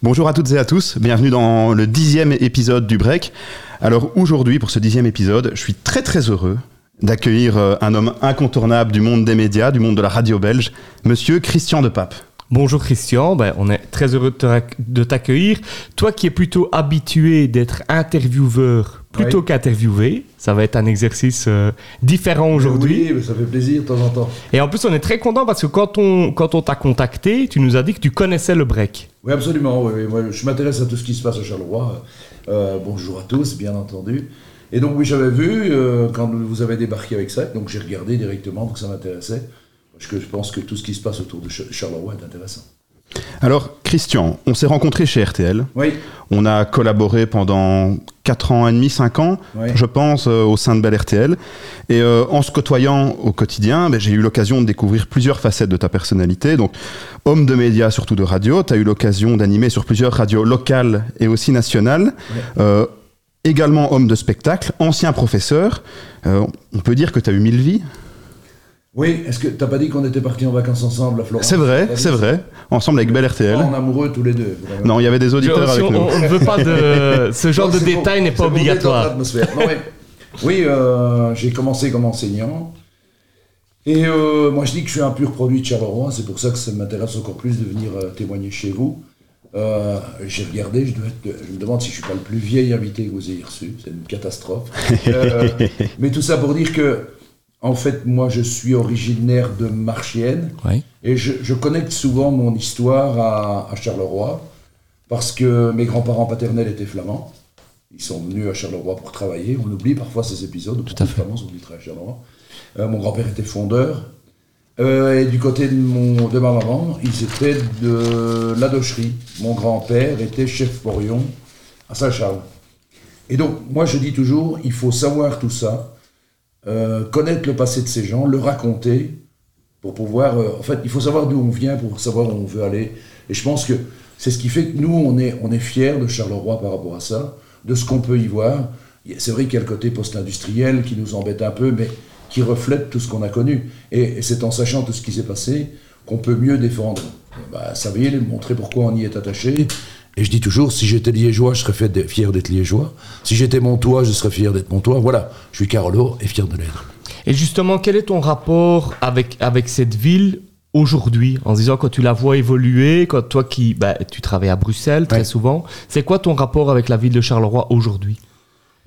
Bonjour à toutes et à tous, bienvenue dans le dixième épisode du Break. Alors aujourd'hui, pour ce dixième épisode, je suis très très heureux d'accueillir euh, un homme incontournable du monde des médias, du monde de la radio belge, monsieur Christian de Pape. Bonjour Christian, ben, on est très heureux de t'accueillir. Toi qui es plutôt habitué d'être intervieweur plutôt qu'interviewé, ça va être un exercice euh, différent aujourd'hui. Oui, mais ça fait plaisir de temps en temps. Et en plus, on est très content parce que quand on, quand on t'a contacté, tu nous as dit que tu connaissais le break. Oui, absolument. Oui, oui. Moi, je m'intéresse à tout ce qui se passe à Charleroi. Euh, bonjour à tous, bien entendu. Et donc, oui, j'avais vu euh, quand vous avez débarqué avec ça, donc j'ai regardé directement, donc ça m'intéressait. Parce que je pense que tout ce qui se passe autour de Ch- Charleroi est intéressant. Alors Christian, on s'est rencontrés chez RTL, Oui, on a collaboré pendant 4 ans et demi, 5 ans, Oui. je pense, euh, au sein de Bel RTL. Et euh, en se côtoyant au quotidien, ben, j'ai eu l'occasion de découvrir plusieurs facettes de ta personnalité. Donc, homme de médias, surtout de radio, tu as eu l'occasion d'animer sur plusieurs radios locales et aussi nationales. Euh, également homme de spectacle, ancien professeur. On peut dire que tu as eu mille vies. Oui. Est-ce que t'as pas dit qu'on était partis en vacances ensemble à Florence C'est vrai, c'est vrai. Ensemble avec Bel RTL. En amoureux tous les deux. vraiment. Non, il y avait des auditeurs Si avec on, nous. on ne veut pas de... Ce genre Non, de détail n'est pas obligatoire. l'atmosphère. Non, mais- oui, euh, j'ai commencé comme enseignant. Et euh, moi, je dis que je suis un pur produit de Charleroi. C'est pour ça que ça m'intéresse encore plus de venir euh, témoigner chez vous. Euh, j'ai regardé, je, dois être- je me demande si je suis pas le plus vieil invité que vous ayez reçu. C'est une catastrophe. Euh, mais tout ça pour dire que, en fait, moi, je suis originaire de Marchienne. Oui. Et je, je connecte souvent mon histoire à, à Charleroi, parce que mes grands-parents paternels étaient flamands. Ils sont venus à Charleroi pour travailler. On oublie parfois ces épisodes. Tout à fait. Flamands sont venus travailler à Charleroi. Euh, mon grand-père était fondeur. Euh, et du côté de, mon, de ma maman, ils étaient de la docherie. Mon grand-père était chef porion à Saint-Charles. Et donc, moi, je dis toujours, il faut savoir tout ça, euh, connaître le passé de ces gens, le raconter, pour pouvoir. euh, en fait, il faut savoir d'où on vient pour savoir où on veut aller. Et je pense que c'est ce qui fait que nous, on est, on est fiers de Charleroi par rapport à ça, de ce qu'on peut y voir. C'est vrai qu'il y a le côté post-industriel qui nous embête un peu, mais qui reflète tout ce qu'on a connu. Et, c'est en sachant tout ce qui s'est passé qu'on peut mieux défendre bah, sa ville, montrer pourquoi on y est attaché. Et je dis toujours, si j'étais liégeois, je serais fier d'être liégeois. Si j'étais montois, je serais fier d'être montois. Voilà, je suis Carolo et fier de l'être. Et justement, quel est ton rapport avec, avec cette ville aujourd'hui En se disant, quand tu la vois évoluer, quand toi qui... bah, tu travailles à Bruxelles très Ouais. souvent, c'est quoi ton rapport avec la ville de Charleroi aujourd'hui?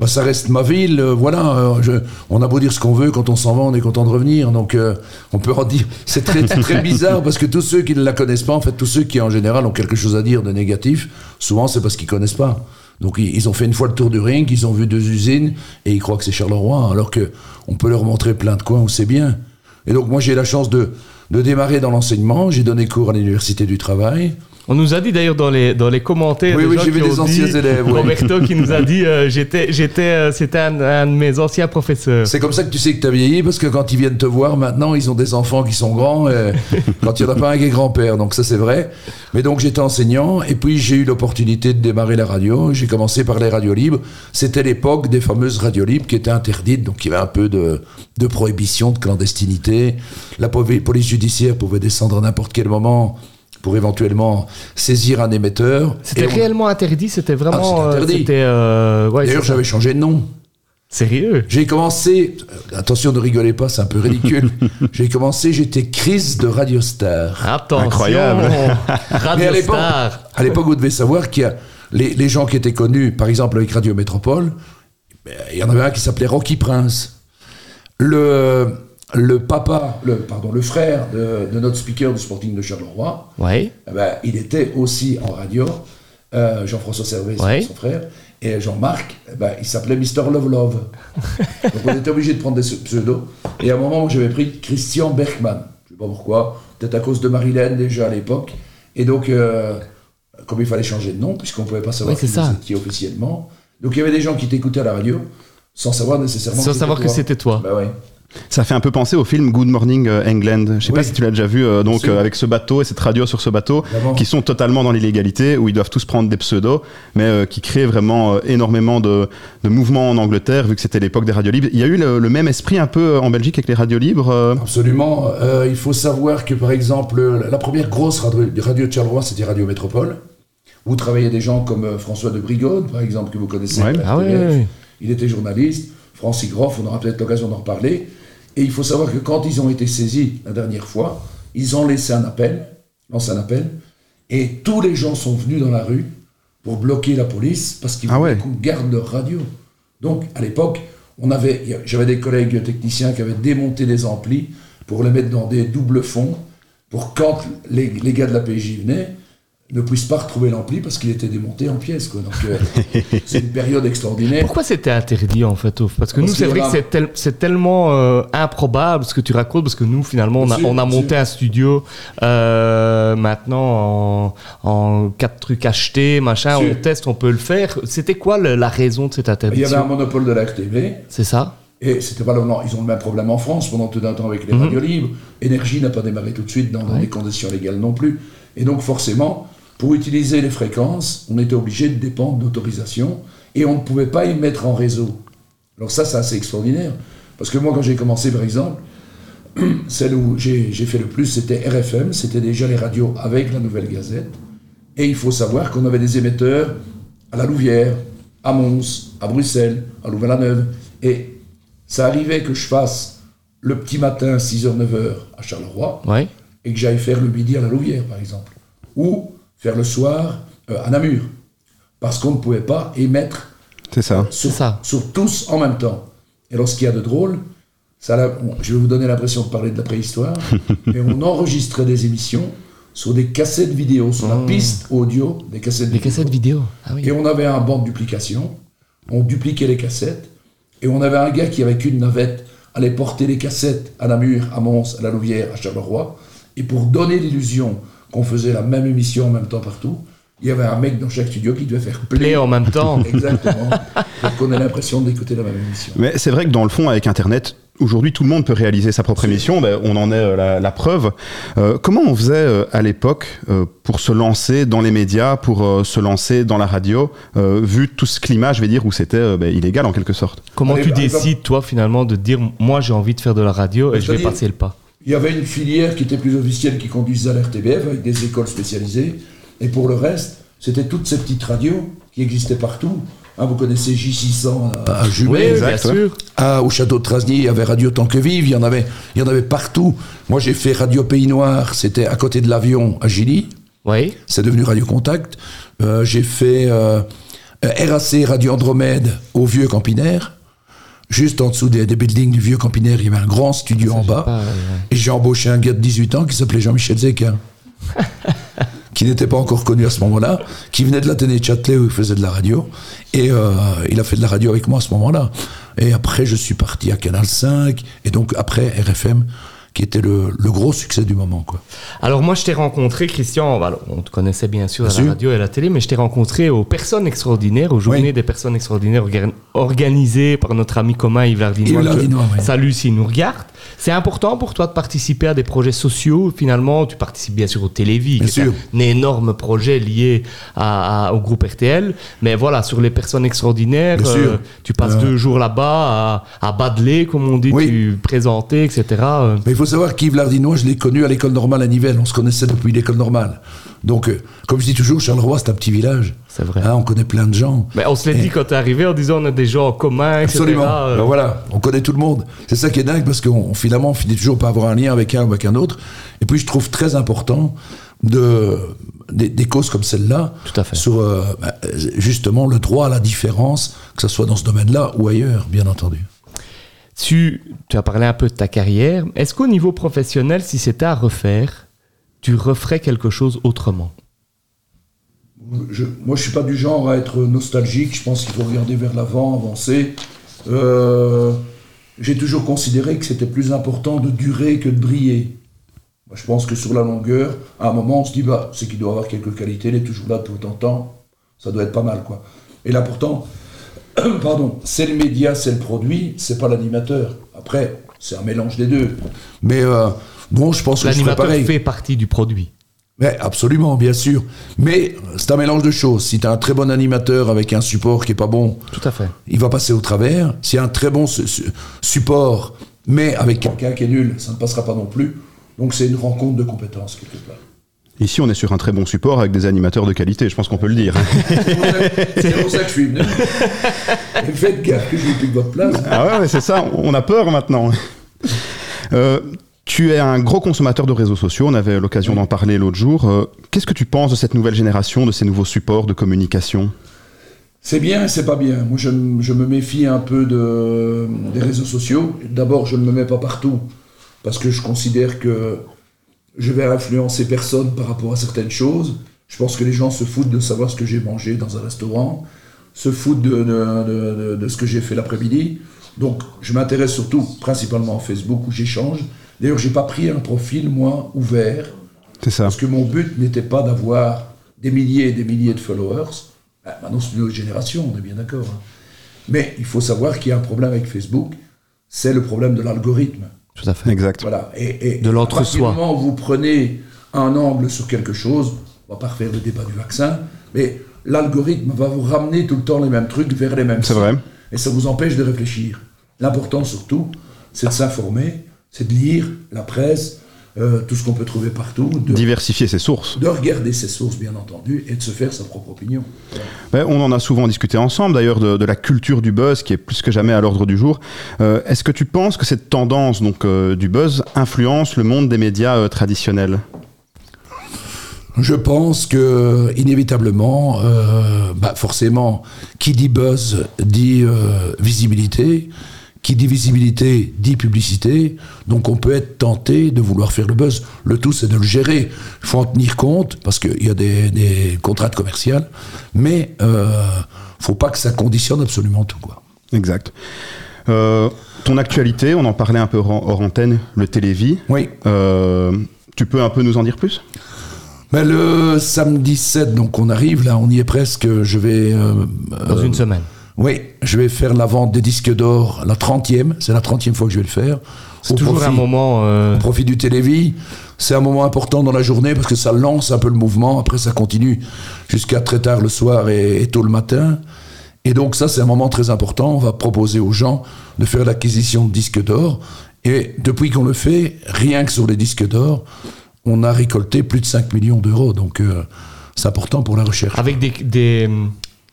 Bah, ça reste ma ville, euh, voilà. euh, on a beau dire ce qu'on veut, quand on s'en va, on est content de revenir. Donc, euh, on peut en. C'est très, très bizarre parce que tous ceux qui ne la connaissent pas, en fait, tous ceux qui en général ont quelque chose à dire de négatif, souvent c'est parce qu'ils connaissent pas. Donc, ils, ils ont fait une fois le tour du ring, ils ont vu deux usines et ils croient que c'est Charleroi, alors que on peut leur montrer plein de coins où c'est bien. Et donc, moi, j'ai la chance de, de démarrer dans l'enseignement. J'ai donné cours à l'université du travail. On nous a dit d'ailleurs dans les, dans les commentaires, Oui, des oui, j'ai vu des anciens dit- élèves, oui. Roberto qui nous a dit, euh, j'étais, j'étais, euh, c'était un, un de mes anciens professeurs. C'est comme ça que tu sais que tu as vieilli, parce que quand ils viennent te voir, maintenant, ils ont des enfants qui sont grands, quand il n'y en a pas un qui est grand-père, donc ça c'est vrai. Mais donc j'étais enseignant, et puis j'ai eu l'opportunité de démarrer la radio, j'ai commencé par les radios libres. C'était l'époque des fameuses radios libres qui étaient interdites, donc il y avait un peu de, de prohibition, de clandestinité. La poli- police judiciaire pouvait descendre à n'importe quel moment pour éventuellement saisir un émetteur. C'était on- réellement interdit, c'était vraiment... Ah, c'était euh, euh, ouais, D'ailleurs, j'avais changé de nom. Sérieux? J'ai commencé, euh, attention ne rigolez pas, c'est un peu ridicule. j'ai commencé, j'étais Chris de Radio Star. Attention Incroyable. Radio Star à l'époque, vous devez savoir qu'il y a les, les gens qui étaient connus, par exemple avec Radio Métropole, ben, il y en avait un qui s'appelait Rocky Prince. Le, le papa, le, pardon, le frère de, de notre speaker du Sporting de Charleroi, Ouais, eh ben, il était aussi en radio, euh, Jean-François Servet, Ouais. son frère, et Jean-Marc, eh ben, il s'appelait Mister Love Love. Donc on était obligé de prendre des pseudos. Et à un moment, j'avais pris Christian Bergman. Je ne sais pas pourquoi, peut-être à cause de Marilyn déjà à l'époque. Et donc, euh, comme il fallait changer de nom, puisqu'on ne pouvait pas savoir Ouais, qui officiellement, donc il y avait des gens qui t'écoutaient à la radio, sans savoir nécessairement sans que savoir que c'était toi. Bah ouais. Ça fait un peu penser au film Good Morning euh, England. Je sais pas si tu l'as déjà vu, euh, donc euh, avec ce bateau et cette radio sur ce bateau, qui sont totalement dans l'illégalité, où ils doivent tous prendre des pseudos, mais euh, qui créent vraiment euh, énormément de, de mouvements en Angleterre, vu que c'était l'époque des radios libres. Il y a eu le, le même esprit un peu en Belgique avec les radios libres. euh, Absolument. Euh, il faut savoir que, par exemple, la première grosse radio, radio de Charleroi, c'était Radio Métropole. Vous travaillez des gens comme euh, François de Brigode, par exemple, que vous connaissez. Ouais. Ah ouais, ouais. Il était journaliste. Francis Groff, on aura peut-être l'occasion d'en reparler. Et il faut savoir que quand ils ont été saisis la dernière fois, ils ont laissé un appel, lancé un appel, et tous les gens sont venus dans la rue pour bloquer la police parce qu'ils Ah voulaient ouais. qu'on garde leur radio. Donc, à l'époque, on avait, j'avais des collègues techniciens qui avaient démonté les amplis pour les mettre dans des doubles fonds, pour quand les, les gars de la PJ venaient, ne puissent pas retrouver l'ampli parce qu'il était démonté en pièces. Quoi. Donc, euh, c'est une période extraordinaire. Pourquoi c'était interdit en fait Ouf Parce que Parce nous, c'est vrai que c'est tel- c'est tellement euh, improbable ce que tu racontes, parce que nous, finalement, on a, Bien sûr, on a bien monté un studio euh, maintenant en, en quatre trucs achetés, machin, on teste, on peut le faire. C'était quoi le- la raison de cette Il y avait un interdiction monopole de la RTV, C'est ça et c'était pas non, Ils ont le même problème en France pendant tout un temps avec les Mhm. radios libres. Énergie n'a pas démarré tout de suite dans, dans Ouais. des conditions légales non plus. Et donc, forcément, pour utiliser les fréquences, on était obligé de dépendre d'autorisation et on ne pouvait pas y mettre en réseau. Alors, ça, c'est assez extraordinaire. Parce que moi, quand j'ai commencé, par exemple, celle où j'ai fait le plus, c'était RFM, c'était déjà les radios avec la Nouvelle Gazette. Et il faut savoir qu'on avait des émetteurs à la Louvière, à Mons, à Bruxelles, à Louvain-la-Neuve. Et ça arrivait que je fasse le petit matin, 6h, 9h à Charleroi, Ouais. et que j'aille faire le midi à la Louvière, par exemple. Ou faire le soir euh, à Namur. Parce qu'on ne pouvait pas émettre C'est ça. sur, ça. sur tous en même temps. Et alors, ce qu'il y a de drôle, ça, là, bon, je vais vous donner l'impression de parler de la préhistoire, mais on enregistrait des émissions sur des cassettes vidéo, sur la piste audio des cassettes Les vidéo. cassettes vidéo. Ah oui. Et on avait un banc de duplication, on dupliquait les cassettes, et on avait un gars qui, avec une navette, allait porter les cassettes à Namur, à Mons, à la Louvière, à Charleroi, et pour donner l'illusion qu'on faisait la même émission en même temps partout, il y avait un mec dans chaque studio qui devait faire Play play. en même temps. Exactement, pour qu'on ait l'impression d'écouter la même émission. Mais c'est vrai que dans le fond, avec Internet, aujourd'hui, tout le monde peut réaliser sa propre émission. Ben, on en est euh, la, la preuve. Euh, comment on faisait euh, à l'époque euh, pour se lancer dans les médias, pour euh, se lancer dans la radio, euh, vu tout ce climat, je vais dire, où c'était euh, ben, illégal en quelque sorte? Comment Allez, tu exemple- décides, toi, finalement, de dire moi, j'ai envie de faire de la radio et je vais passer le pas? Il y avait une filière qui était plus officielle qui conduisait à l'RTBF avec des écoles spécialisées. Et pour le reste, c'était toutes ces petites radios qui existaient partout. Hein, vous connaissez J600 à, à Jumet. Oui, bien sûr. Ah, au château de Trasny, il y avait Radio Tant que Vive, il y en avait, il y en avait partout. Moi, j'ai fait Radio Pays Noir, c'était à côté de l'avion à Gilly, Oui. c'est devenu Radio Contact. Euh, j'ai fait euh, euh, RAC Radio Andromède au Vieux Campinaire. Juste en dessous des, des buildings du Vieux Campinaire, il y avait un grand studio en bas. pas, ouais, ouais. Et j'ai embauché un gars de 18 ans qui s'appelait Jean-Michel Zeka. qui n'était pas encore connu à ce moment-là, qui venait de l'Athénée de Châtelet où il faisait de la radio. Et euh, il a fait de la radio avec moi à ce moment-là. Et après, je suis parti à Canal 5, et donc après RFM, qui était le, le gros succès du moment. Quoi. Alors moi je t'ai rencontré Christian, alors, on te connaissait bien sûr Bien à la sûr. radio et à la télé, mais je t'ai rencontré aux personnes extraordinaires, aux journées Oui. des personnes extraordinaires orga- organisées par notre ami commun Yves Lardinois. Lardinois, oui. Salut s'il nous regarde. C'est important pour toi de participer à des projets sociaux. Finalement, tu participes bien sûr au Télévis, qui est un énorme projet lié à- à- au groupe RTL. Mais voilà, sur les personnes extraordinaires, sûr. tu passes Euh. deux jours là-bas à, à Badelé, comme on dit, Oui. tu présenter, etc. Euh, Mais faut savoir qu'Yves Lardinois, je l'ai connu à l'école normale à Nivelles. On se connaissait depuis l'école normale. Donc, euh, comme je dis toujours, Charleroi, c'est un petit village. C'est vrai. Hein, on connaît plein de gens. Mais on se l'est Et- dit quand t'es arrivé en disant on a des gens en commun. Absolument. Euh, Ben voilà, on connaît tout le monde. C'est ça qui est dingue parce qu'on on- finalement on finit toujours par avoir un lien avec un ou avec un autre. Et puis je trouve très important de des, des causes comme celle-là Tout à fait. sur euh, bah, justement le droit à la différence, que ce soit dans ce domaine-là ou ailleurs, bien entendu. Tu, as parlé un peu de ta carrière. Est-ce qu'au niveau professionnel, si c'était à refaire, tu referais quelque chose autrement? Je- moi, je suis pas du genre à être nostalgique. Je pense qu'il faut regarder vers l'avant, avancer. Euh, J'ai toujours considéré que c'était plus important de durer que de briller. Je pense que sur la longueur, à un moment, on se dit, bah, c'est qu'il doit avoir quelques qualités, il est toujours là tout en temps. Ça doit être pas mal, quoi. Et là, pourtant, pardon, c'est le média, c'est le produit, c'est pas l'animateur. Après, c'est un mélange des deux. Mais euh, bon, je pense que L'animateur fait partie du produit. Mais absolument, bien sûr. Mais c'est un mélange de choses. Si tu as un très bon animateur avec un support qui est pas bon, Tout à fait. il va passer au travers. A un très bon su- su- support, mais avec quelqu'un qui est nul, ça ne passera pas non plus. Donc c'est une rencontre de compétences quelque part. Ici, on est sur un très bon support avec des animateurs de qualité, je pense qu'on peut le dire. C'est pour ça que je suis venu. Faites gaffe que je ne plus de votre place. Ah ouais, c'est ça, on a peur maintenant. Euh, tu es un gros consommateur de réseaux sociaux, on avait l'occasion d'en parler l'autre jour. Euh, Qu'est-ce que tu penses de cette nouvelle génération, de ces nouveaux supports de communication? C'est bien et c'est pas bien. Moi, je, me méfie un peu de, des réseaux sociaux. D'abord, je ne me mets pas partout parce que je considère que je vais influencer personne par rapport à certaines choses. Je pense que les gens se foutent de savoir ce que j'ai mangé dans un restaurant, se foutent de, de- de- de- de ce que j'ai fait l'après-midi. Donc, je m'intéresse surtout, principalement à Facebook où j'échange. D'ailleurs, j'ai pas pris un profil, moi, ouvert. C'est ça. Parce que mon but n'était pas d'avoir des milliers et des milliers de followers. Ah, maintenant, c'est une autre génération, on est bien d'accord. hein. Mais il faut savoir qu'il y a un problème avec Facebook, c'est le problème de l'algorithme. Tout à fait. Exact. Voilà. Et, et De à l'entre-soi. partir du moment où vous prenez un angle sur quelque chose, on va pas refaire le débat du vaccin, mais l'algorithme va vous ramener tout le temps les mêmes trucs vers les mêmes C'est vrai. Et ça vous empêche de réfléchir. L'important surtout, c'est de s'informer, c'est de lire la presse, euh, tout ce qu'on peut trouver partout, de, Diversifier ses sources. de regarder ses sources bien entendu et de se faire sa propre opinion. Ouais, on en a souvent discuté ensemble d'ailleurs de, de la culture du buzz qui est plus que jamais à l'ordre du jour. Euh, Est-ce que tu penses que cette tendance donc euh, du buzz influence le monde des médias traditionnels? Je pense que inévitablement, bah forcément, qui dit buzz dit visibilité, qui dit visibilité dit publicité, donc on peut être tenté de vouloir faire le buzz. Le tout, c'est de le gérer. Il faut en tenir compte parce qu'il y a des, des contrats commerciaux, mais euh, faut pas que ça conditionne absolument tout quoi. Exact. Euh, ton actualité, on en parlait un peu hors, hors antenne, le Télévis. Oui. Euh, tu peux un peu nous en dire plus? Ben, le samedi 7, donc on arrive là, on y est presque. Je vais euh, Dans euh, une semaine. Oui, je vais faire la vente des disques d'or, la 30e, c'est la 30e fois que je vais le faire. C'est toujours profit- un moment. euh, Au profit du Télévis. C'est un moment important dans la journée parce que ça lance un peu le mouvement. Après, ça continue jusqu'à très tard le soir et, et tôt le matin. Et donc, ça, c'est un moment très important. On va proposer aux gens de faire l'acquisition de disques d'or. Et depuis qu'on le fait, rien que sur les disques d'or, on a récolté plus de 5 millions d'euros. Donc, euh, c'est important pour la recherche. avec des, des,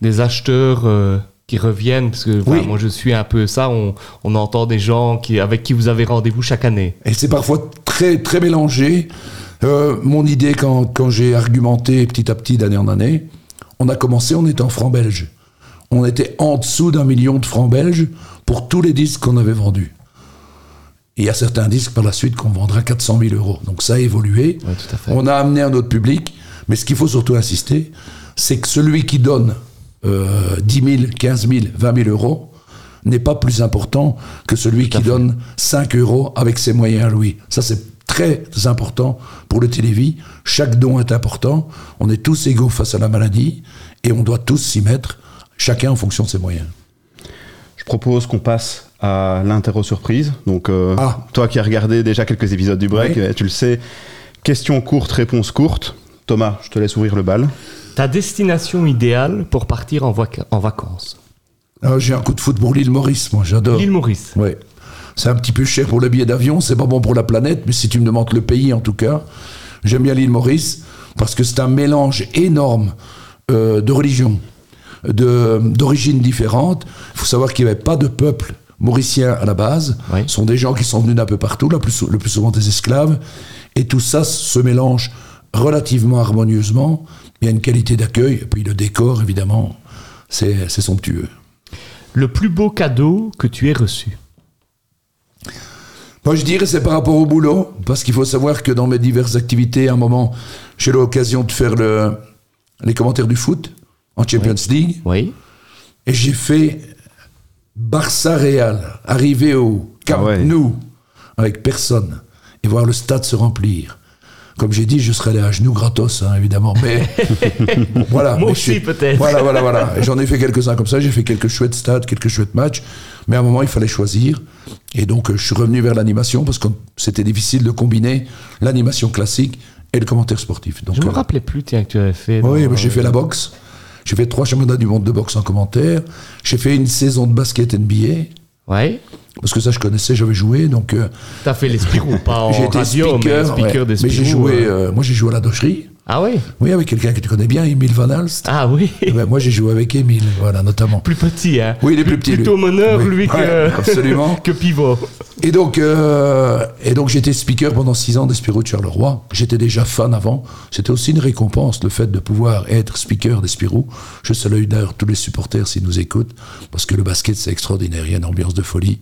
des acheteurs euh, qui reviennent, parce que voilà, Oui. moi je suis un peu ça, on, on entend des gens qui, avec qui vous avez rendez-vous chaque année. Et c'est parfois très, très mélangé. Euh, mon idée, quand, quand j'ai argumenté petit à petit d'année en année, on a commencé, on était en francs belges. On était en dessous d'un million de francs belges pour tous les disques qu'on avait vendus. Et il y a certains disques par la suite qu'on vendra 400 000 euros. Donc ça a évolué. Ouais. On a amené un autre public. Mais ce qu'il faut surtout insister, c'est que celui qui donne euh, 10 000, 15 000, 20 000 euros n'est pas plus important que celui qui donne 5 euros avec ses moyens à lui. Ça, c'est très important pour le télévis. Chaque don est important. On est tous égaux face à la maladie et on doit tous s'y mettre, chacun en fonction de ses moyens. Je propose qu'on passe à l'interro surprise. Donc, euh, Ah. toi qui as regardé déjà quelques épisodes du break, Oui. tu le sais. Question courte, réponse courte. Thomas, je te laisse ouvrir le bal. Ta destination idéale pour partir en, vaca- en vacances Ah, J'ai un coup de foot pour l'île Maurice, moi j'adore. L'île Maurice. Ouais. C'est un petit peu cher pour le billet d'avion, c'est pas bon pour la planète, mais si tu me demandes le pays en tout cas, j'aime bien l'île Maurice parce que c'est un mélange énorme euh, de religions, d'origines différentes. Il faut savoir qu'il n'y avait pas de peuple mauricien à la base. Oui. Ce sont des gens qui sont venus d'un peu partout, plus le plus souvent des esclaves. Et tout ça se mélange relativement harmonieusement. Il y a une qualité d'accueil, et puis le décor, évidemment, c'est c'est somptueux. Le plus beau cadeau que tu aies reçu? Moi, je dirais c'est par rapport au boulot, parce qu'il faut savoir que dans mes diverses activités, à un moment, j'ai eu l'occasion de faire le- les commentaires du foot en Champions League, Oui. et j'ai fait Barça Real, arriver au Camp Ah ouais. Nou avec personne, et voir le stade se remplir. Comme j'ai dit, je serais allé à genoux gratos, hein, évidemment, mais bon, voilà. Moi Mais aussi, peut-être. Voilà, voilà, voilà. J'en ai fait quelques-uns comme ça, j'ai fait quelques chouettes stades, quelques chouettes matchs, mais à un moment, il fallait choisir. Et donc, euh, je suis revenu vers l'animation parce que c'était difficile de combiner l'animation classique et le commentaire sportif. Donc, Je me euh, rappelais plus tiens, que tu avais fait. oui, dans- j'ai fait la boxe. J'ai fait trois championnats du monde de boxe en commentaire. J'ai fait une saison de basket NBA. Ouais. Parce que ça, je connaissais, j'avais joué. Donc, euh, T'as fait les Spirou, pas en j'ai été radio, speaker. mais speaker ouais. des Mais j'ai joué, euh, moi, j'ai joué à la docherie. Ah oui Oui, avec quelqu'un que tu connais bien, Emile Van Alst. Ah oui Ouais, moi, j'ai joué avec Emile, voilà, notamment. Plus petit, hein Oui, il est plus petit. Plutôt lui. meneur, Oui. lui, Ouais, que, absolument. que pivot. Et donc, euh, et donc j'étais speaker pendant six ans d'Espirou de Charleroi. J'étais déjà fan avant. C'était aussi une récompense, le fait de pouvoir être speaker d'Espirou. Je salue d'ailleurs tous les supporters s'ils nous écoutent, parce que le basket, c'est extraordinaire. Il y a une ambiance de folie.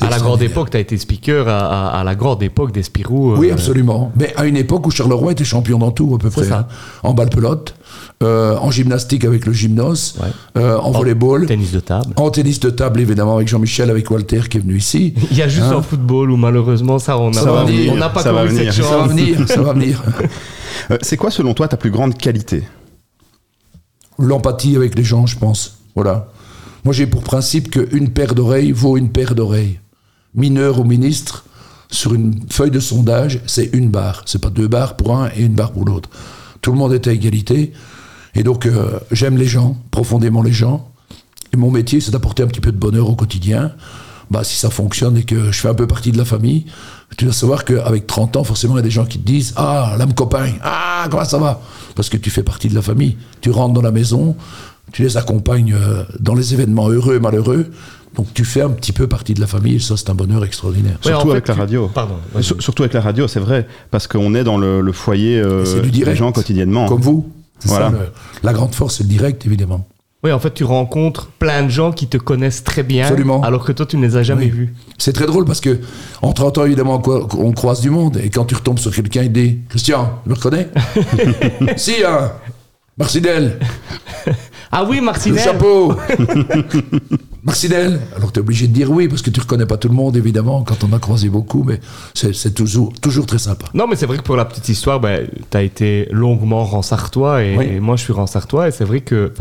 À la grande époque, tu as été speaker à, à- à la grande époque d'Espirou. euh, Oui, absolument. Mais à une époque où Charleroi était champion dans tout, à peu près. Ça. En balle pelote, euh, en gymnastique avec le gymnose, Ouais. euh, en volleyball, Tennis de table. en tennis de table, évidemment, avec Jean-Michel, avec Walter qui est venu ici. Il y a juste Hein en football où malheureusement ça on n'a pas, ça va cette venir. chance. Ça va venir, ça va venir. C'est quoi selon toi ta plus grande qualité? L'empathie avec les gens, je pense. Voilà. Moi, j'ai pour principe qu'une paire d'oreilles vaut une paire d'oreilles. Mineur ou ministre, sur une feuille de sondage, c'est une barre. C'est pas deux barres pour un et une barre pour l'autre. Tout le monde est à égalité. Et donc, euh, j'aime les gens, profondément les gens. Et mon métier, c'est d'apporter un petit peu de bonheur au quotidien. Bah, si ça fonctionne et que je fais un peu partie de la famille, tu dois savoir qu'avec 30 ans, forcément, il y a des gens qui te disent Ah, l'âme copain, ah, comment ça va? Parce que tu fais partie de la famille. Tu rentres dans la maison, tu les accompagnes euh, dans les événements heureux et malheureux. Donc tu fais un petit peu partie de la famille, et ça c'est un bonheur extraordinaire. Ouais, en Surtout fait, avec la tu- radio. Pardon. vas-y. Sur- Surtout avec la radio, c'est vrai, parce qu'on est dans le, le foyer euh, C'est du des direct. gens quotidiennement. Comme vous. C'est Voilà. ça, le- la grande force, c'est le direct, évidemment. Oui, en fait, tu rencontres plein de gens qui te connaissent très bien, Absolument. alors que toi, tu ne les as jamais Oui. vus. C'est très drôle parce que en 30 ans, évidemment, on croise du monde. Et quand tu retombes sur quelqu'un, il dit Christian, tu me reconnais? Si, hein Marcinelle, Ah oui, le Martinel chapeau Marcinelle Alors tu es obligé de dire oui parce que tu reconnais pas tout le monde, évidemment, quand on a croisé beaucoup, mais c'est toujours, toujours très sympa. Non, mais c'est vrai que pour la petite histoire, ben, tu as été longuement ransartois et, Oui. et moi je suis ransartois et c'est vrai que,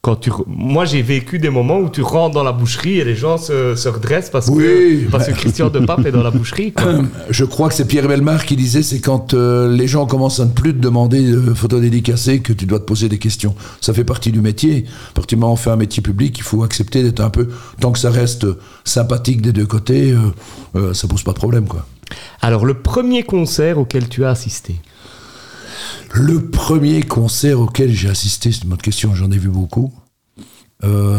quand tu, moi j'ai vécu des moments où tu rentres dans la boucherie et les gens se, se redressent parce Oui, que parce que Christian de Pape est dans la boucherie. quoi. Je crois que c'est Pierre Belmar qui disait c'est quand euh, les gens commencent à ne plus te demander de photos dédicacées que tu dois te poser des questions. Ça fait partie du métier. À partir du moment où on fait un métier public, il faut accepter d'être un peu, tant que ça reste sympathique des deux côtés, euh, euh, ça pose pas de problème quoi. Alors le premier concert auquel tu as assisté? Le premier concert auquel j'ai assisté, c'est une bonne question, j'en ai vu beaucoup. Euh,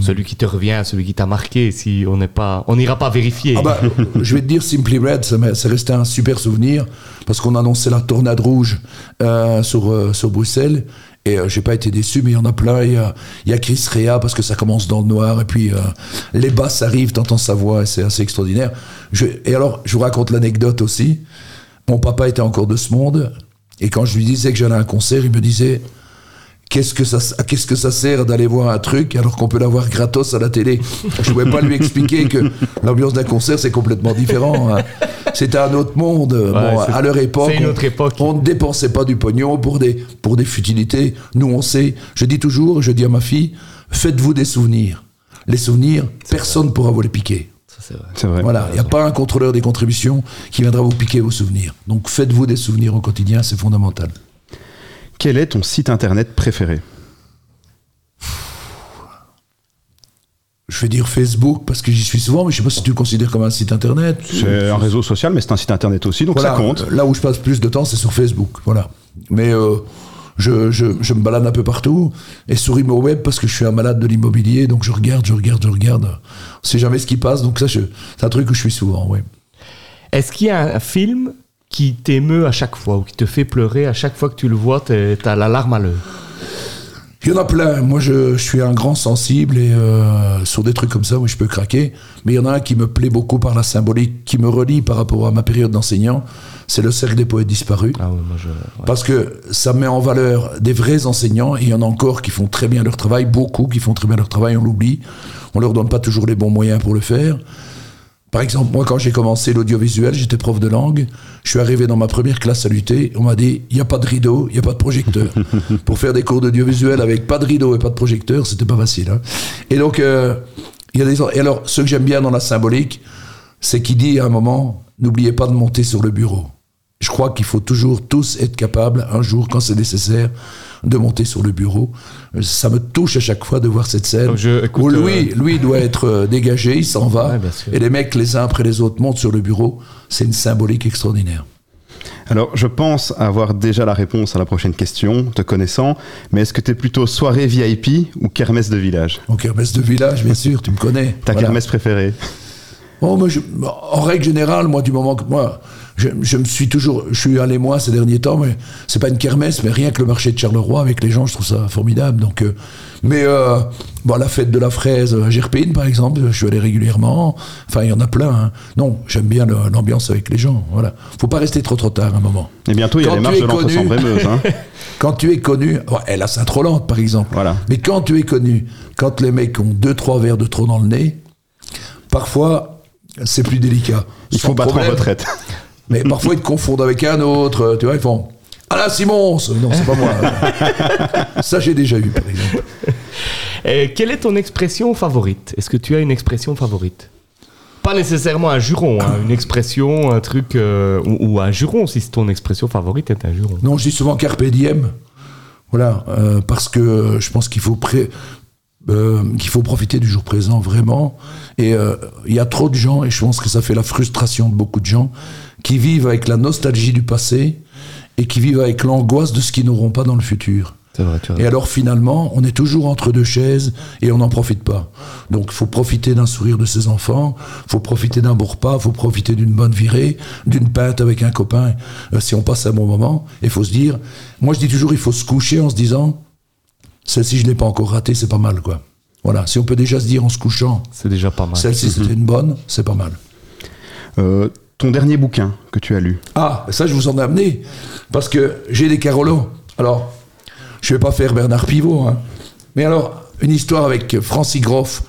Celui qui te revient, celui qui t'a marqué, si on n'est pas, on n'ira pas vérifier. Ah bah, je vais te dire Simply Red, ça restait un super souvenir parce qu'on annonçait la tornade rouge euh, sur, euh, sur Bruxelles et euh, j'ai pas été déçu, mais il y en a plein. Il y a, y a Chris Rea parce que ça commence dans le noir et puis euh, les basses arrivent, t'entends sa voix et c'est assez extraordinaire. Je- et alors, je vous raconte l'anecdote aussi. Mon papa était encore de ce monde et quand je lui disais que j'allais à un concert, il me disait Qu'est-ce que ça, qu'est-ce que ça sert d'aller voir un truc alors qu'on peut l'avoir gratos à la télé? Je ne pouvais pas lui expliquer que l'ambiance d'un concert c'est complètement différent. hein. C'était un autre monde. bon, à leur époque, une on- autre époque. on ne dépensait pas du pognon pour des pour des futilités. Nous on sait. Je dis toujours, je dis à ma fille, faites-vous des souvenirs. Les souvenirs, personne ne pourra vous les piquer. C'est vrai. Voilà, il n'y a pas un contrôleur des contributions qui viendra vous piquer vos souvenirs. Donc faites-vous des souvenirs au quotidien, c'est fondamental. Quel est ton site internet préféré? Je vais dire Facebook parce que j'y suis souvent, mais je sais pas si tu le considères comme un site internet. C'est un réseau social, mais c'est un site internet aussi, donc Voilà, ça compte. Là où je passe plus de temps, c'est sur Facebook. Voilà. Mais euh, je, je, je me balade un peu partout. Et sur ImoWeb, parce que je suis un malade de l'immobilier, donc je regarde, je regarde, je regarde. On sait jamais ce qui passe, donc ça, je- c'est un truc où je suis souvent, oui. Est-ce qu'il y a un film qui t'émeut à chaque fois ou qui te fait pleurer à chaque fois que tu le vois, t'as la larme à l'œil Il y en a plein. Moi, je, je suis un grand sensible et euh, sur des trucs comme ça, oui, je peux craquer. Mais il y en a un qui me plaît beaucoup par la symbolique, qui me relie par rapport à ma période d'enseignant. C'est le cercle des poètes disparus. Ah oui, moi je. ouais. Parce que ça met en valeur des vrais enseignants, et il y en a encore qui font très bien leur travail, beaucoup qui font très bien leur travail, on l'oublie. On leur donne pas toujours les bons moyens pour le faire. Par exemple, moi, quand j'ai commencé l'audiovisuel, j'étais prof de langue. Je suis arrivé dans ma première classe à l'UT. On m'a dit il n'y a pas de rideau, il n'y a pas de projecteur. pour faire des cours d'audiovisuel avec pas de rideau et pas de projecteur, c'était pas facile. hein. Et donc, euh, il y a des. Et alors, ce que j'aime bien dans la symbolique, c'est qu'il dit à un moment n'oubliez pas de monter sur le bureau. Je crois qu'il faut toujours tous être capables, un jour, quand c'est nécessaire, de monter sur le bureau. Euh, Ça me touche à chaque fois de voir cette scène Donc je- écoute, où lui, euh, lui doit être euh, dégagé, il s'en va, Ouais, et les mecs, les uns après les autres, montent sur le bureau. C'est une symbolique extraordinaire. Alors, je pense avoir déjà la réponse à la prochaine question, te connaissant, mais est-ce que tu es plutôt soirée VIP ou kermesse de village? En kermesse de village, bien sûr, tu me connais. Ta Voilà. kermesse préférée? Bon, moi, je- en règle générale, moi, du moment que moi, je, je me suis toujours, je suis allé moi ces derniers temps, mais c'est pas une kermesse, mais rien que le marché de Charleroi avec les gens, je trouve ça formidable. Donc, euh, mais euh, bon, la fête de la fraise à Gerpine, par exemple, je suis allé régulièrement. Enfin, il y en a plein. hein. Non, j'aime bien l'ambiance avec les gens. Voilà, faut pas rester trop trop tard un moment. Et bientôt, il y a les marches es de l'entre connu- sans Brémeuse. Hein. Quand tu es connu, ouais, elle a Sainte-Rolande par exemple. Voilà. Mais quand tu es connu, quand les mecs ont deux trois verres de trop dans le nez, parfois c'est plus délicat. Il Sans faut battre problème. en retraite. Mais parfois ils te confondent avec un autre. Tu vois, ils font Alain Simons Non, c'est pas moi. Ça j'ai déjà eu par exemple. Et quelle est ton expression favorite? Est-ce que tu as une expression favorite? Pas nécessairement un juron, hein, une expression, un truc, euh, ou, ou un juron si ton expression favorite est un juron. Non, je dis souvent carpe diem. Voilà, euh, parce que je pense qu'il faut euh, qu'il faut profiter du jour présent vraiment. Et euh, il y a trop de gens, et je pense que ça fait la frustration de beaucoup de gens, qui vivent avec la nostalgie du passé et qui vivent avec l'angoisse de ce qu'ils n'auront pas dans le futur. Vrai, Et alors finalement, on est toujours entre deux chaises et on n'en profite pas. Donc il faut profiter d'un sourire de ses enfants, faut profiter d'un beau repas, faut profiter d'une bonne virée, d'une pinte avec un copain, euh, si on passe un bon moment. Et il faut se dire, moi je dis toujours, il faut se coucher en se disant, celle-ci je l'ai pas encore ratée, c'est pas mal quoi. Voilà, si on peut déjà se dire en se couchant, C'est déjà pas mal. celle-ci c'était une bonne, c'est pas mal. Euh, ton dernier bouquin que tu as lu Ah, ça je vous en ai amené, parce que j'ai des Carolos. Alors, je vais pas faire Bernard Pivot, hein. mais alors, une histoire avec Francis Groff,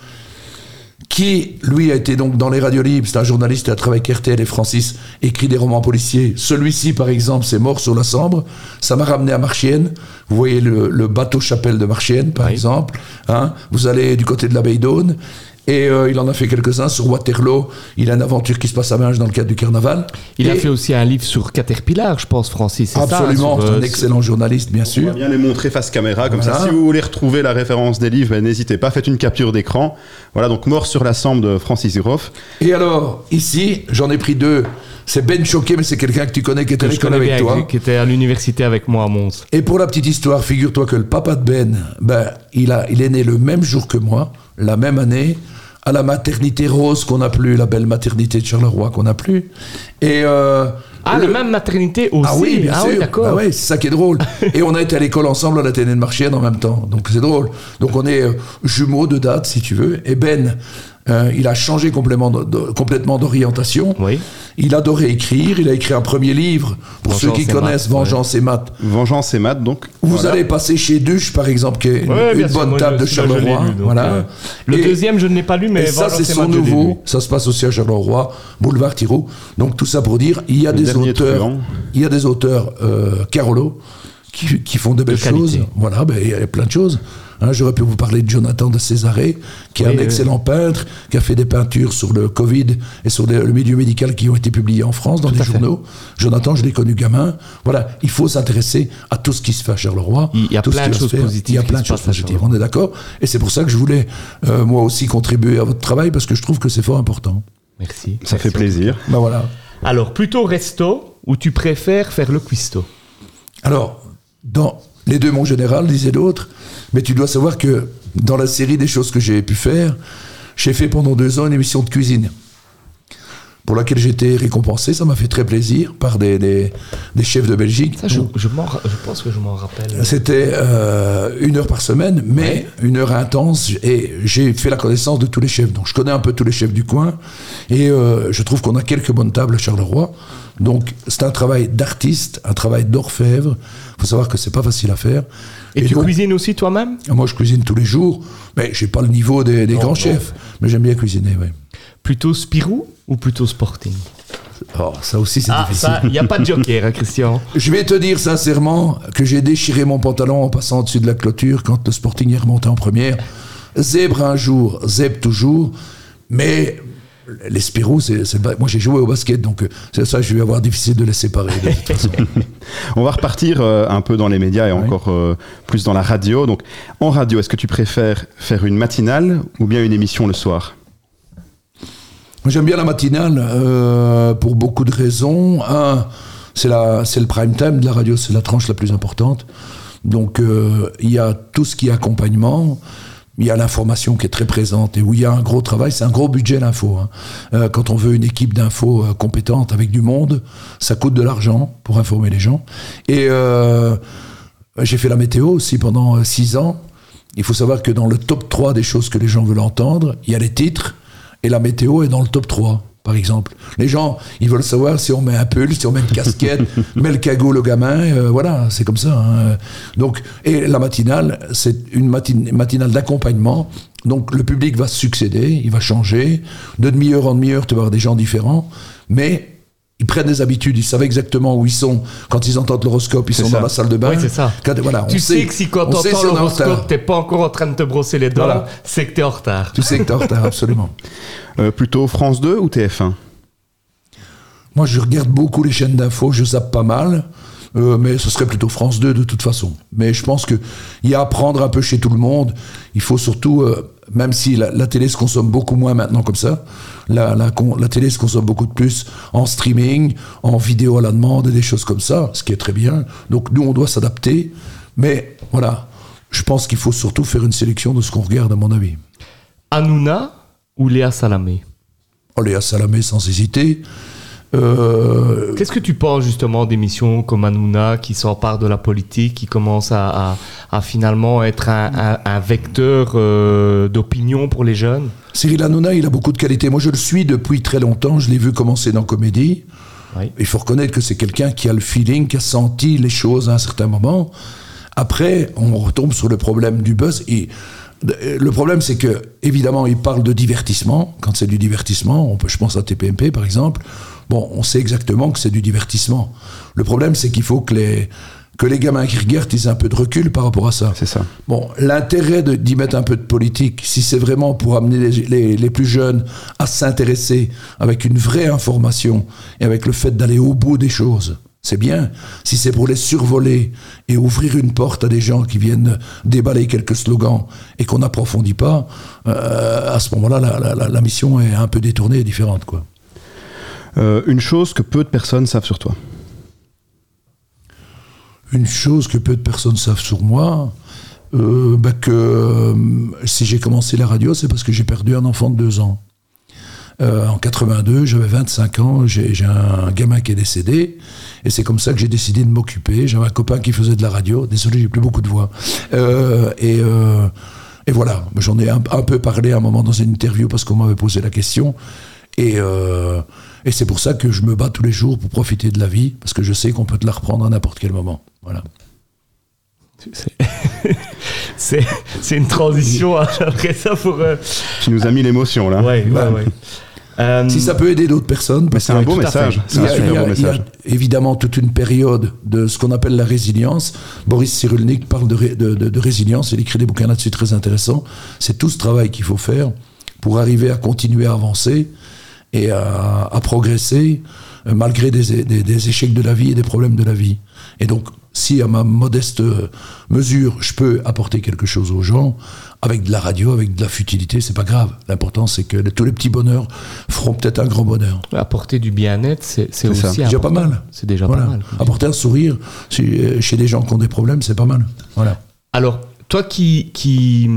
qui, lui, a été donc dans les radios libres, c'est un journaliste qui a travaillé avec RTL et Francis, écrit des romans policiers. Celui-ci, par exemple, c'est Mort sur la Sambre. Ça m'a ramené à Marchienne. Vous voyez le, le bateau chapelle de Marchienne, par Oui. exemple. Hein. Vous allez du côté de l'abbaye d'Aune. Et euh, il en a fait quelques-uns sur Waterloo. Il a une aventure qui se passe à Minge dans le cadre du carnaval. Il a fait aussi un livre sur Caterpillar, je pense, Francis. Absolument, sur, c'est euh, un excellent journaliste, bien On sûr. va bien les montrer face caméra, comme ça. Si vous voulez retrouver la référence des livres, ben, n'hésitez pas, faites une capture d'écran. Voilà, donc Mort sur la Sambre de Francis Groff. Et alors, ici, j'en ai pris deux. C'est Ben Choquet, mais c'est quelqu'un que tu connais qui était à l'école avec toi. qui était à l'université avec moi à Mons. Et pour la petite histoire, figure-toi que le papa de Ben, ben, il, a, il est né le même jour que moi, la même année, à la maternité rose qu'on a plus, la belle maternité de Charleroi qu'on a plus. Et euh, Ah, le- la même maternité aussi Ah oui, bien Ah sûr. oui, d'accord. Bah ouais, c'est ça qui est drôle. Et on a été à l'école ensemble à la de Marchienne en même temps. Donc c'est drôle. Donc on est euh, jumeaux de date, si tu veux. Et Ben, euh, il a changé complètement de- de- complètement d'orientation. Oui. Il adorait écrire. Il a écrit un premier livre, pour ceux qui connaissent maths, Vengeance et maths. Vengeance et Maths, donc. Vous voilà. allez passer chez Duche, par exemple, qui est une, Ouais, une bien sûr, bonne moi, table de Charleroi. lu, donc, voilà. euh, Le Et- deuxième, je ne l'ai pas lu, mais et ça, c'est son nouveau. Ça se passe aussi à Charleroi, boulevard Thiraud. Donc tout ça pour dire, il y a Le des auteurs, truand. il y a des auteurs euh, Carolo qui, qui font de belles choses. Voilà, ben, il y a plein de choses. Hein, J'aurais pu vous parler de Jonathan de Césarée, qui est Oui, un oui. excellent peintre, qui a fait des peintures sur le Covid et sur le, le milieu médical qui ont été publiées en France dans Tout les fait. journaux. Jonathan, je l'ai connu gamin. Voilà, il faut s'intéresser à tout ce qui se fait à Charleroi. Il y a plein de choses positives Il y a plein de choses positives, on est d'accord. Et c'est pour ça que je voulais, euh, moi aussi, contribuer à votre travail, parce que je trouve que c'est fort important. Merci. Ça fait plaisir. Ben voilà. Alors, plutôt resto ou tu préfères faire le cuistot? Alors, dans les deux, mon général, disait l'autre, mais tu dois savoir que dans la série des choses que j'ai pu faire, j'ai fait pendant deux ans une émission de cuisine pour laquelle j'ai été récompensé. Ça m'a fait très plaisir par des, des- des chefs de Belgique. Ça, je, pense que je m'en rappelle. C'était euh, une heure par semaine, mais une heure intense. Et j'ai fait la connaissance de tous les chefs. Donc je connais un peu tous les chefs du coin. Et euh, je trouve qu'on a quelques bonnes tables à Charleroi. Donc c'est un travail d'artiste, un travail d'orfèvre. Il faut savoir que c'est pas facile à faire. Et, tu donc, cuisines aussi toi-même? Moi je cuisine tous les jours, mais j'ai pas le niveau des, des grands chefs. Mais j'aime bien cuisiner, oui. Plutôt Spirou ou plutôt Sporting? Oh, ça aussi c'est Ah, difficile. ça, il n'y a pas de joker, hein, Christian. Je vais te dire sincèrement que j'ai déchiré mon pantalon en passant au-dessus de la clôture quand le Sporting est remonté en première. Zèbre un jour, zèbre toujours, mais les Spirou, c'est, moi j'ai joué au basket, donc euh, c'est ça, je vais avoir difficile de les séparer. de toute façon. On va repartir euh, un peu dans les médias et encore euh, plus dans la radio. Donc, en radio, est-ce que tu préfères faire une matinale ou bien une émission le soir? Moi, J'aime bien la matinale euh, pour beaucoup de raisons. Un, c'est la, c'est le prime time de la radio, c'est la tranche la plus importante. Donc euh, il y a tout ce qui est accompagnement. Il y a l'information qui est très présente et où il y a un gros travail, c'est un gros budget l'info. Hein. Euh, quand on veut une équipe d'info euh, compétente avec du monde, ça coûte de l'argent pour informer les gens. Et euh, j'ai fait la météo aussi pendant six ans. Il faut savoir que dans le top 3 des choses que les gens veulent entendre, il y a les titres et la météo est dans le top 3 par exemple. Les gens, ils veulent savoir si on met un pull, si on met une casquette, met le cagoule au gamin, euh, voilà, c'est comme ça. hein. Donc, et la matinale, c'est une matine- matinale d'accompagnement. Donc, le public va se succéder, il va changer. De demi-heure en demi-heure, tu vas avoir des gens différents, mais ils prennent des habitudes, ils savent exactement où ils sont quand ils entendent l'horoscope, ils sont ça. dans la salle de bain. Oui, c'est ça. Quand- voilà, tu on sais que si quand on sait t'entends si on est en l'horoscope, t'es pas encore en train de te brosser les dents, Voilà. c'est que t'es en retard. Tu sais que t'es en retard, absolument. Euh, plutôt France 2 ou TF1 Moi, je regarde beaucoup les chaînes d'infos, je zappe pas mal, euh, mais ce serait plutôt France 2 de toute façon. Mais je pense qu'il y a à apprendre un peu chez tout le monde. Il faut surtout, euh, même si la, la télé se consomme beaucoup moins maintenant comme ça, la, la, con- la télé se consomme beaucoup de plus en streaming, en vidéo à la demande et des choses comme ça, ce qui est très bien. Donc nous, on doit s'adapter. Mais voilà, je pense qu'il faut surtout faire une sélection de ce qu'on regarde, à mon avis. Hanouna ou Léa Salamé? Oh, Léa Salamé, sans hésiter. Euh, Qu'est-ce que tu penses justement d'émissions comme Hanouna qui s'empare de la politique, qui commence à, à- à finalement être un, un- un vecteur euh, d'opinion pour les jeunes? Cyril Hanouna, il a beaucoup de qualités. Moi, je le suis depuis très longtemps. Je l'ai vu commencer dans Comédie. Oui. Il faut reconnaître que c'est quelqu'un qui a le feeling, qui a senti les choses à un certain moment. Après, on retombe sur le problème du buzz. Et le problème, c'est que, évidemment, il parle de divertissement. Quand c'est du divertissement, on peut, je pense à TPMP, par exemple. Bon, on sait exactement que c'est du divertissement. Le problème, c'est qu'il faut que les, que les gamins qui regardent, ils aient un peu de recul par rapport à ça. C'est ça. Bon, l'intérêt d'y mettre un peu de politique, si c'est vraiment pour amener les, les- les plus jeunes à s'intéresser avec une vraie information et avec le fait d'aller au bout des choses, c'est bien. Si c'est pour les survoler et ouvrir une porte à des gens qui viennent déballer quelques slogans et qu'on n'approfondit pas, euh, à ce moment-là, la, la- la- la mission est un peu détournée et différente, quoi. Euh, une chose que peu de personnes savent sur toi. Une chose que peu de personnes savent sur moi, euh, bah que euh, si j'ai commencé la radio, c'est parce que j'ai perdu un enfant de deux ans. Euh, en 82, j'avais 25 ans, j'ai un gamin qui est décédé, et c'est comme ça que j'ai décidé de m'occuper. J'avais un copain qui faisait de la radio, désolé, j'ai plus beaucoup de voix. Et, voilà, j'en ai un, un peu parlé à un moment dans une interview parce qu'on m'avait posé la question. Et, et c'est pour ça que je me bats tous les jours pour profiter de la vie, parce que je sais qu'on peut te la reprendre à n'importe quel moment. Voilà. C'est- une transition hein, après ça pour. euh, Tu nous as mis l'émotion là. Ouais, ouais, ouais. Euh, Si ça peut aider d'autres personnes, c'est un beau message. C'est un a- super beau il y a message. évidemment toute une période de ce qu'on appelle la résilience. Boris Cyrulnik parle de, ré- de- de- de résilience, il écrit des bouquins là-dessus très intéressants. C'est tout ce travail qu'il faut faire pour arriver à continuer à avancer et à, à progresser euh, malgré des, des- des échecs de la vie et des problèmes de la vie. Et donc, si à ma modeste euh, mesure, je peux apporter quelque chose aux gens, avec de la radio, avec de la futilité, c'est pas grave. L'important, c'est que tous les petits bonheurs feront peut-être un grand bonheur. Apporter du bien-être, c'est aussi ça. C'est déjà pas mal. C'est déjà Voilà. pas mal. Apporter un sourire euh, chez des gens qui ont des problèmes, c'est pas mal. Voilà. Alors, toi qui, qui,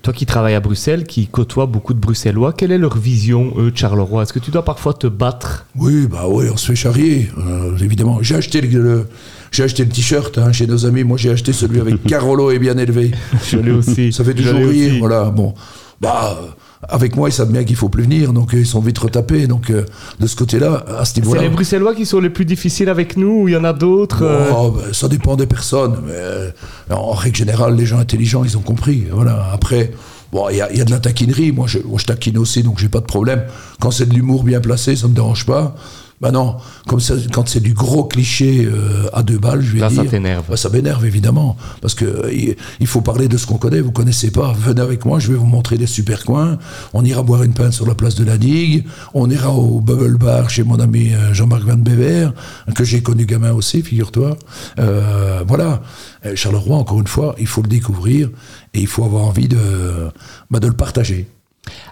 toi qui travailles à Bruxelles, qui côtoie beaucoup de Bruxellois, quelle est leur vision, eux, de Charleroi? Est-ce que tu dois parfois te battre? Oui, bah oui, on se fait charrier, euh, évidemment. J'ai acheté le, le- j'ai acheté le t-shirt hein, chez nos amis. Moi, j'ai acheté celui avec Carolo et bien élevé. Je l'ai aussi. Ça fait toujours rire, aussi. voilà. Bon, bah, avec moi, ils savent bien qu'il faut plus venir, donc euh, ils sont vite retapés. Donc, euh, de ce côté-là, à ce C'est niveau-là. les Bruxellois qui sont les plus difficiles avec nous ou il y en a d'autres euh, Oh, ben, ça dépend des personnes. Mais euh, en règle générale, les gens intelligents, ils ont compris. Voilà. Après, bon, il y, a- il y a de la taquinerie. Moi je, moi, je taquine aussi, donc j'ai pas de problème. Quand c'est de l'humour bien placé, ça me dérange pas. Bah non, comme ça, quand c'est du gros cliché euh, à deux balles, je vais Là, ça dire. t'énerve. bah, ça m'énerve évidemment, parce que euh, il, faut parler de ce qu'on connaît. Vous connaissez pas, venez avec moi, je vais vous montrer des super coins. On ira boire une pinte sur la place de la Digue. On ira au Bubble Bar chez mon ami euh, Jean-Marc Van Bever, que j'ai connu gamin aussi, figure-toi. Euh, voilà, Euh, Charleroi, encore une fois, il faut le découvrir et il faut avoir envie de, bah, de le partager.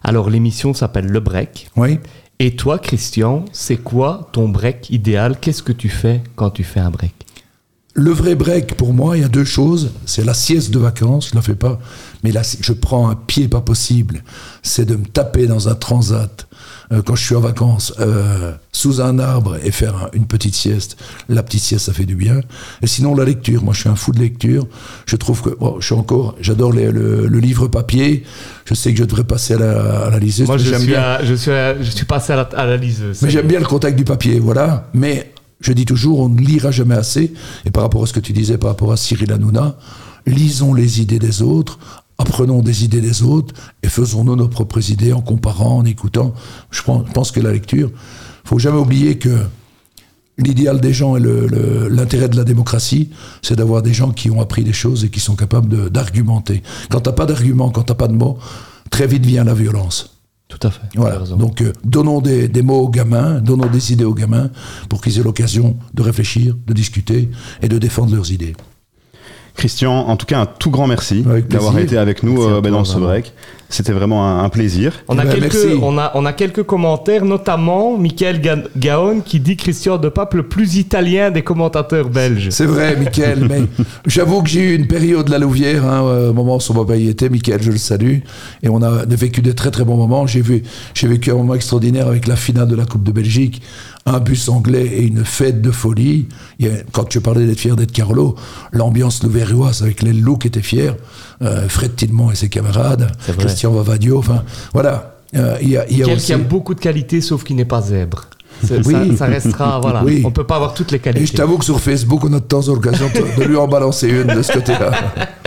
Alors, l'émission s'appelle Le Break. Oui. Et toi, Christian, c'est quoi ton break idéal? Qu'est-ce que tu fais quand tu fais un break? Le vrai break, pour moi, il y a deux choses. C'est la sieste de vacances, je ne la fais pas. Mais là, je prends un pied pas possible. C'est de me taper dans un transat euh, quand je suis en vacances euh, sous un arbre et faire une petite sieste. La petite sieste, ça fait du bien. Et sinon, la lecture. Moi, je suis un fou de lecture. Je trouve que je suis encore, j'adore le, livre papier. Je sais que je devrais passer à la, à la liseuse. Moi, je suis, bien. je, suis je suis passé à la, à la liseuse. Mais j'aime bien le contact du papier, voilà. Mais je dis toujours, on ne lira jamais assez. Et par rapport à ce que tu disais, par rapport à Cyril Hanouna, lisons les idées des autres, apprenons des idées des autres et faisons-nous nos propres idées en comparant, en écoutant. Je pense que la lecture, faut jamais oublier que l'idéal des gens et l'intérêt de la démocratie, c'est d'avoir des gens qui ont appris des choses et qui sont capables d'argumenter. Quand tu n'as pas d'argument, quand tu n'as pas de mots, très vite vient la violence. Tout à fait. Voilà. Donc, euh, donnons des, des, mots aux gamins, donnons des idées aux gamins pour qu'ils aient l'occasion de réfléchir, de discuter et de défendre leurs idées. Christian, en tout cas, un tout grand merci d'avoir été avec nous euh, ben, dans ce break. C'était vraiment un, plaisir. On a, ben, quelques, on, a, on a quelques commentaires, notamment Michael Gaon qui dit Christian de Pape le plus italien des commentateurs belges. C'est vrai, Michael, mais j'avoue que j'ai eu une période la Louvière, hein, au moment où son papa y était. Michael, je le salue. Et on a vécu de très très bons moments. J'ai vécu un moment extraordinaire avec la finale de la Coupe de Belgique un bus anglais et une fête de folie. quand tu parlais d'être fier d'être Carlo, l'ambiance louverroise avec les loups qui étaient fiers, euh, Fred Tidemont et ses camarades, Christian Vavadio, enfin voilà. Euh, il y a, y a aussi... a beaucoup de qualités sauf qu'il n'est pas zèbre. Oui. Ça, restera, voilà. Oui. On peut pas avoir toutes les qualités. Et je t'avoue que sur Facebook, on a de temps en occasion de lui en balancer une de ce côté-là.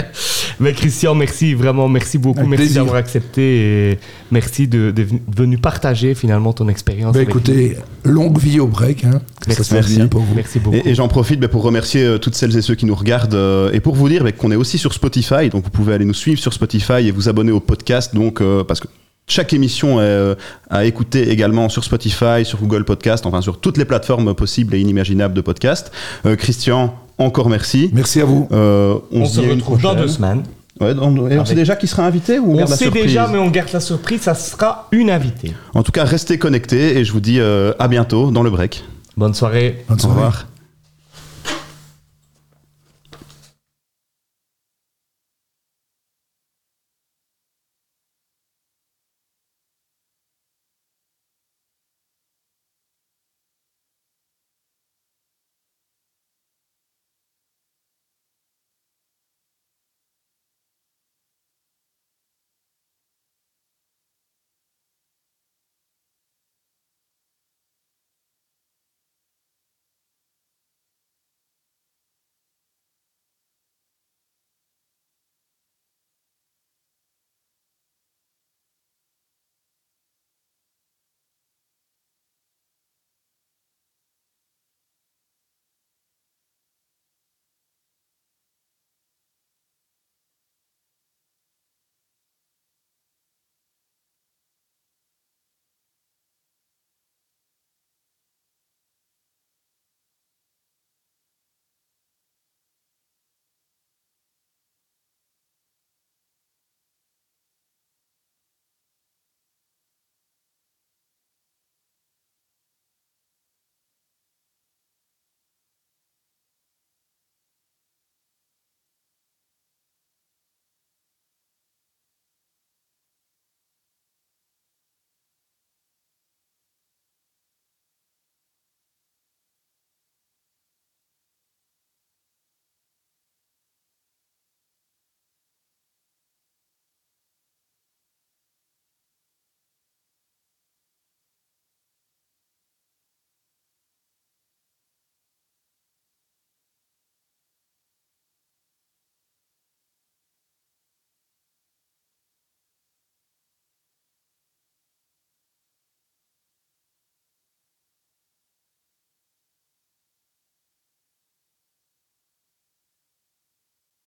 Mais Christian, merci, vraiment, merci beaucoup. merci d'avoir accepté et merci de, de, venu partager finalement ton expérience. Bah, écoutez, longue vie au break. Hein. Merci, merci. Pour vous. merci beaucoup. Et, j'en profite bah, pour remercier euh, toutes celles et ceux qui nous regardent euh, et pour vous dire bah, qu'on est aussi sur Spotify. Donc vous pouvez aller nous suivre sur Spotify et vous abonner au podcast. Donc, euh, parce que chaque émission est à écouter également sur Spotify, sur Google Podcast, enfin sur toutes les plateformes possibles et inimaginables de podcast. Christian, encore merci. Merci à vous. Euh, on, se, retrouve dans deux semaines. on, sait déjà qui sera invité ou on, sait déjà, mais on garde la surprise. Ça sera une invitée. En tout cas, restez connectés et je vous dis euh, à bientôt dans le break. Bonne soirée. Bonne soirée. Au revoir.